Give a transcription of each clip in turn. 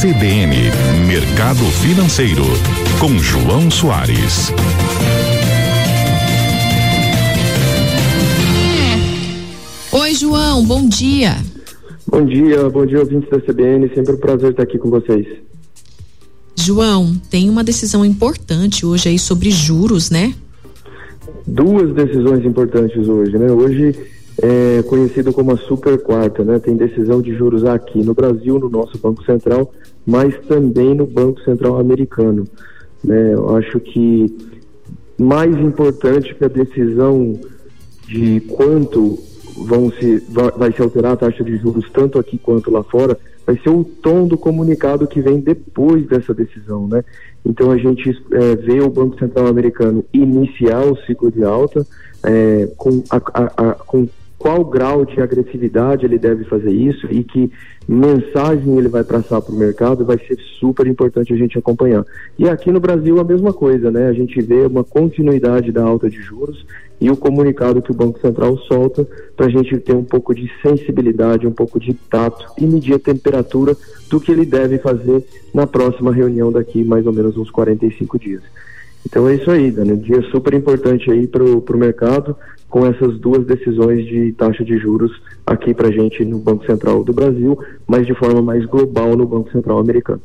CBN Mercado Financeiro, com João Soares. Oi, João, bom dia. Bom dia, bom dia, ouvintes da CBN. Sempre um prazer estar aqui com vocês. João, tem uma decisão importante hoje aí sobre juros, né? Duas decisões importantes hoje, né? Hoje é conhecido como a super quarta, né? Tem decisão de juros aqui no Brasil, no nosso Banco Central, mas também no Banco Central americano. Né? Eu acho que mais importante que a decisão de quanto vão se, vai se alterar a taxa de juros tanto aqui quanto lá fora, vai ser o tom do comunicado que vem depois dessa decisão, né? Então a gente é, vê o Banco Central americano iniciar o ciclo de alta é, com, a, a, a, com qual grau de agressividade ele deve fazer isso e que mensagem ele vai traçar para o mercado vai ser super importante a gente acompanhar. E aqui no Brasil a mesma coisa, né? A gente vê uma continuidade da alta de juros e o comunicado que o Banco Central solta para a gente ter um pouco de sensibilidade, um pouco de tato e medir a temperatura do que ele deve fazer na próxima reunião daqui mais ou menos uns 45 dias. Então é isso aí, Dani. Um dia super importante aí para o mercado com essas duas decisões de taxa de juros aqui para gente no Banco Central do Brasil, mas de forma mais global no Banco Central americano.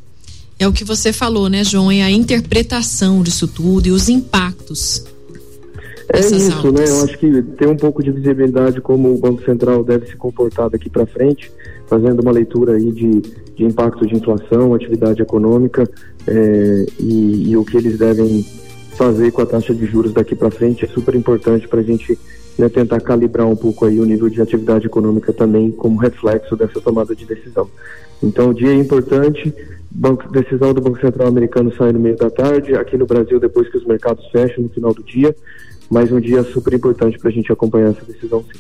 É o que você falou, né, João? É a interpretação disso tudo e os impactos. É isso, né? Eu acho que tem um pouco de visibilidade como o Banco Central deve se comportar daqui para frente, fazendo uma leitura aí de, de impacto de inflação, atividade econômica é, e, e o que eles devem fazer com a taxa de juros daqui para frente é super importante para a gente né, tentar calibrar um pouco aí o nível de atividade econômica também como reflexo dessa tomada de decisão. Então, o dia é importante, banco, decisão do Banco Central americano sai no meio da tarde, aqui no Brasil depois que os mercados fecham no final do dia, mas um dia super importante para a gente acompanhar essa decisão sim.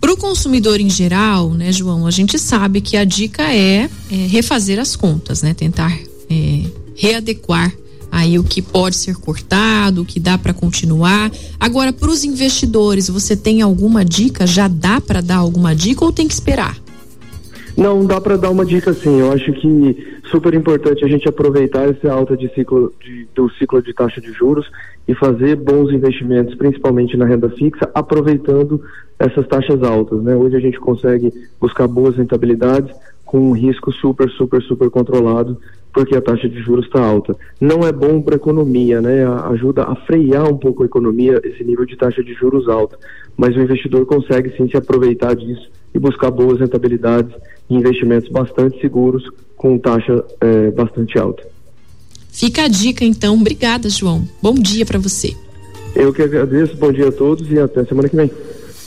Para o consumidor em geral, né, João, a gente sabe que a dica é, é refazer as contas, né, tentar é, readequar aí o que pode ser cortado, o que dá para continuar. Agora, para os investidores, você tem alguma dica? Já dá para dar alguma dica ou tem que esperar? Não, dá para dar uma dica sim. Eu acho que super importante a gente aproveitar essa alta de ciclo de, do ciclo de taxa de juros e fazer bons investimentos, principalmente na renda fixa, aproveitando essas taxas altas. Né? Hoje a gente consegue buscar boas rentabilidades com um risco super, super, super controlado porque a taxa de juros está alta. Não é bom para a economia, né? Ajuda a frear um pouco a economia esse nível de taxa de juros alta. Mas o investidor consegue sim se aproveitar disso e buscar boas rentabilidades e investimentos bastante seguros com taxa é, bastante alta. Fica a dica então. Obrigada, João. Bom dia para você. Eu que agradeço. Bom dia a todos e até semana que vem.